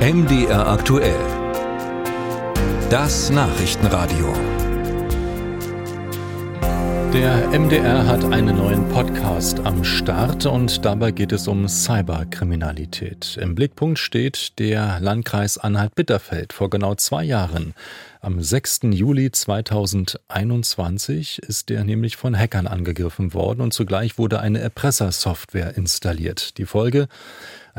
MDR aktuell. Das Nachrichtenradio. Der MDR hat einen neuen Podcast am Start und dabei geht es um Cyberkriminalität. Im Blickpunkt steht der Landkreis Anhalt-Bitterfeld. Vor genau zwei Jahren, am 6. Juli 2021, ist der nämlich von Hackern angegriffen worden und zugleich wurde eine Erpressersoftware installiert. Die Folge?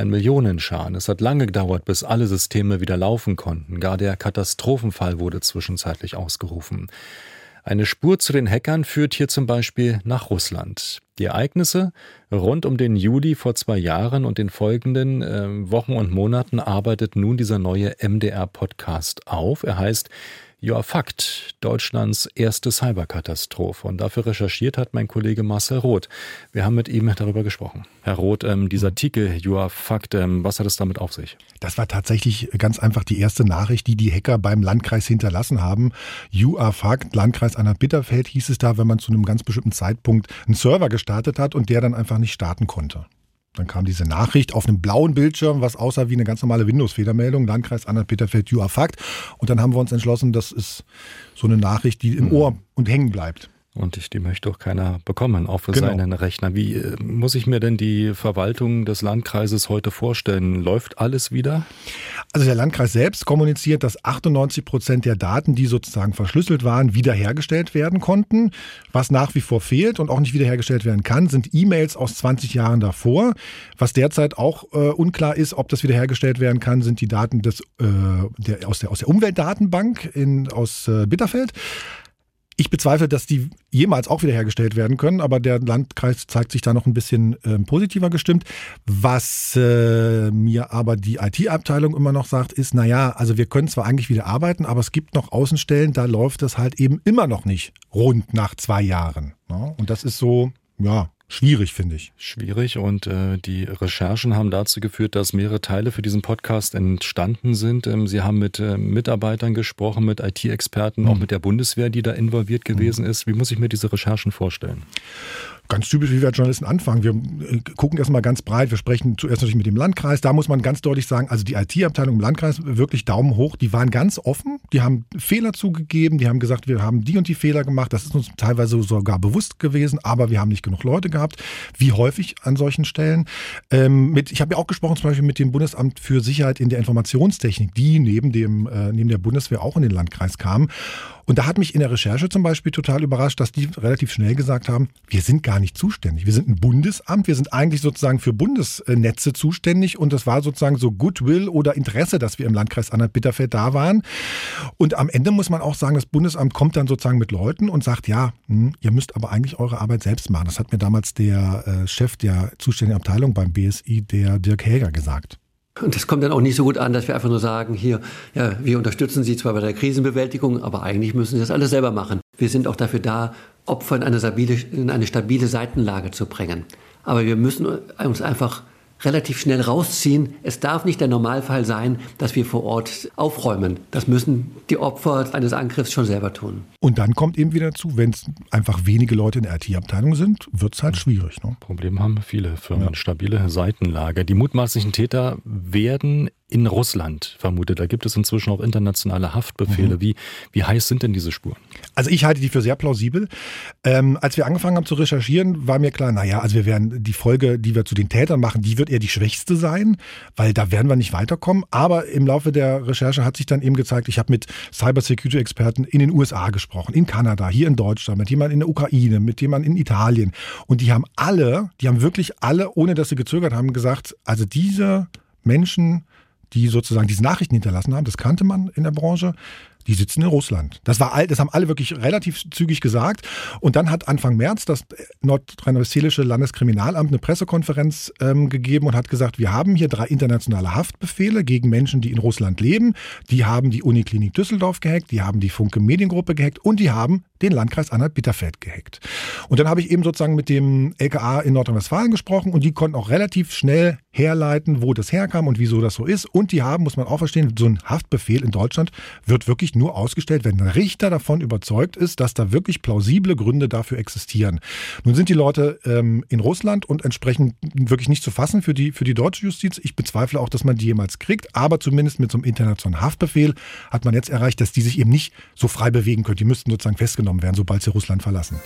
Ein Millionenschaden. Es hat lange gedauert, bis alle Systeme wieder laufen konnten. Gar der Katastrophenfall wurde zwischenzeitlich ausgerufen. Eine Spur zu den Hackern führt hier zum Beispiel nach Russland. Die Ereignisse rund um den Juli vor zwei Jahren und den folgenden äh, Wochen und Monaten arbeitet nun dieser neue MDR-Podcast auf. Er heißt ja, Fakt, Deutschlands erste Cyberkatastrophe. Und dafür recherchiert hat mein Kollege Marcel Roth. Wir haben mit ihm darüber gesprochen. Herr Roth, ähm, dieser Artikel, are Fakt, ähm, was hat es damit auf sich? Das war tatsächlich ganz einfach die erste Nachricht, die die Hacker beim Landkreis hinterlassen haben. You are Fakt, Landkreis Anhalt-Bitterfeld hieß es da, wenn man zu einem ganz bestimmten Zeitpunkt einen Server gestartet hat und der dann einfach nicht starten konnte. Dann kam diese Nachricht auf einem blauen Bildschirm, was aussah wie eine ganz normale Windows-Fehlermeldung, Landkreis Anhalt-Bitterfeld, you are fucked. Und dann haben wir uns entschlossen, das ist so eine Nachricht, die im mhm. Ohr und hängen bleibt. Und die möchte auch keiner bekommen, auch für genau. seinen Rechner. Wie äh, muss ich mir denn die Verwaltung des Landkreises heute vorstellen? Läuft alles wieder? Also der Landkreis selbst kommuniziert, dass 98 Prozent der Daten, die sozusagen verschlüsselt waren, wiederhergestellt werden konnten. Was nach wie vor fehlt und auch nicht wiederhergestellt werden kann, sind E-Mails aus 20 Jahren davor. Was derzeit auch äh, unklar ist, ob das wiederhergestellt werden kann, sind die Daten des, äh, der, aus, der, aus der Umweltdatenbank in, aus äh, Bitterfeld. Ich bezweifle, dass die jemals auch wiederhergestellt werden können, aber der Landkreis zeigt sich da noch ein bisschen äh, positiver gestimmt. Was äh, mir aber die IT-Abteilung immer noch sagt, ist, naja, also wir können zwar eigentlich wieder arbeiten, aber es gibt noch Außenstellen, da läuft das halt eben immer noch nicht rund nach zwei Jahren. Ne? Und das ist so, ja, schwierig, finde ich. Schwierig und äh, die Recherchen haben dazu geführt, dass mehrere Teile für diesen Podcast entstanden sind. Ähm, Sie haben mit äh, Mitarbeitern gesprochen, mit IT-Experten, mhm. auch mit der Bundeswehr, die da involviert gewesen mhm. ist. Wie muss ich mir diese Recherchen vorstellen? Ganz typisch, wie wir als Journalisten anfangen. Wir äh, gucken erstmal ganz breit. Wir sprechen zuerst natürlich mit dem Landkreis. Da muss man ganz deutlich sagen, also die IT-Abteilung im Landkreis wirklich Daumen hoch. Die waren ganz offen. Die haben Fehler zugegeben. Die haben gesagt, wir haben die und die Fehler gemacht. Das ist uns teilweise sogar bewusst gewesen, aber wir haben nicht genug Leute gehabt. Wie häufig an solchen Stellen. Ähm, mit, ich habe ja auch gesprochen zum Beispiel mit dem Bundesamt für Sicherheit in der Informationstechnik, die neben, dem, äh, neben der Bundeswehr auch in den Landkreis kamen. Und da hat mich in der Recherche zum Beispiel total überrascht, dass die relativ schnell gesagt haben, wir sind gar nicht zuständig. Wir sind ein Bundesamt, wir sind eigentlich sozusagen für Bundesnetze zuständig und das war sozusagen so Goodwill oder Interesse, dass wir im Landkreis Anhalt-Bitterfeld da waren. Und am Ende muss man auch sagen, das Bundesamt kommt dann sozusagen mit Leuten und sagt, ja, hm, ihr müsst aber eigentlich eure Arbeit selbst machen. Das hat mir damals der äh, Chef der zuständigen Abteilung beim BSI, der Dirk Häger, gesagt. Und das kommt dann auch nicht so gut an, dass wir einfach nur sagen, hier, ja, wir unterstützen Sie zwar bei der Krisenbewältigung, aber eigentlich müssen Sie das alles selber machen. Wir sind auch dafür da, Opfer in eine stabile, in eine stabile Seitenlage zu bringen. Aber wir müssen uns einfach relativ schnell rausziehen. Es darf nicht der Normalfall sein, dass wir vor Ort aufräumen. Das müssen die Opfer eines Angriffs schon selber tun. Und dann kommt eben wieder dazu, wenn es einfach wenige Leute in der IT-Abteilung sind, wird es halt schwierig. Ne? Problem haben viele Firmen. Ja. Stabile Seitenlage. Die mutmaßlichen Täter werden in Russland vermutet. Da gibt es inzwischen auch internationale Haftbefehle. Mhm. Wie, wie heiß sind denn diese Spuren? Also ich halte die für sehr plausibel. Ähm, als wir angefangen haben zu recherchieren, war mir klar, naja, also wir werden die Folge, die wir zu den Tätern machen, die wird eher die schwächste sein, weil da werden wir nicht weiterkommen. Aber im Laufe der Recherche hat sich dann eben gezeigt, ich habe mit Cybersecurity-Experten in den USA gesprochen, in Kanada, hier in Deutschland, mit jemandem in der Ukraine, mit jemandem in Italien. Und die haben alle, die haben wirklich alle, ohne dass sie gezögert haben, gesagt, also diese Menschen die sozusagen diese Nachrichten hinterlassen haben, das kannte man in der Branche, die sitzen in Russland. Das war all, das haben alle wirklich relativ zügig gesagt. Und dann hat Anfang März das nordrhein-westfälische Landeskriminalamt eine Pressekonferenz ähm, gegeben und hat gesagt, wir haben hier drei internationale Haftbefehle gegen Menschen, die in Russland leben. Die haben die Uniklinik Düsseldorf gehackt, die haben die Funke Mediengruppe gehackt und die haben den Landkreis Anhalt-Bitterfeld gehackt. Und dann habe ich eben sozusagen mit dem LKA in Nordrhein-Westfalen gesprochen und die konnten auch relativ schnell herleiten, wo das herkam und wieso das so ist. Und die haben, muss man auch verstehen, so ein Haftbefehl in Deutschland wird wirklich Gericht nur ausgestellt, wenn ein Richter davon überzeugt ist, dass da wirklich plausible Gründe dafür existieren. Nun sind die Leute ähm, in Russland und entsprechend wirklich nicht zu fassen für die, für die deutsche Justiz. Ich bezweifle auch, dass man die jemals kriegt, aber zumindest mit so einem internationalen Haftbefehl hat man jetzt erreicht, dass die sich eben nicht so frei bewegen können. Die müssten sozusagen festgenommen werden, sobald sie Russland verlassen.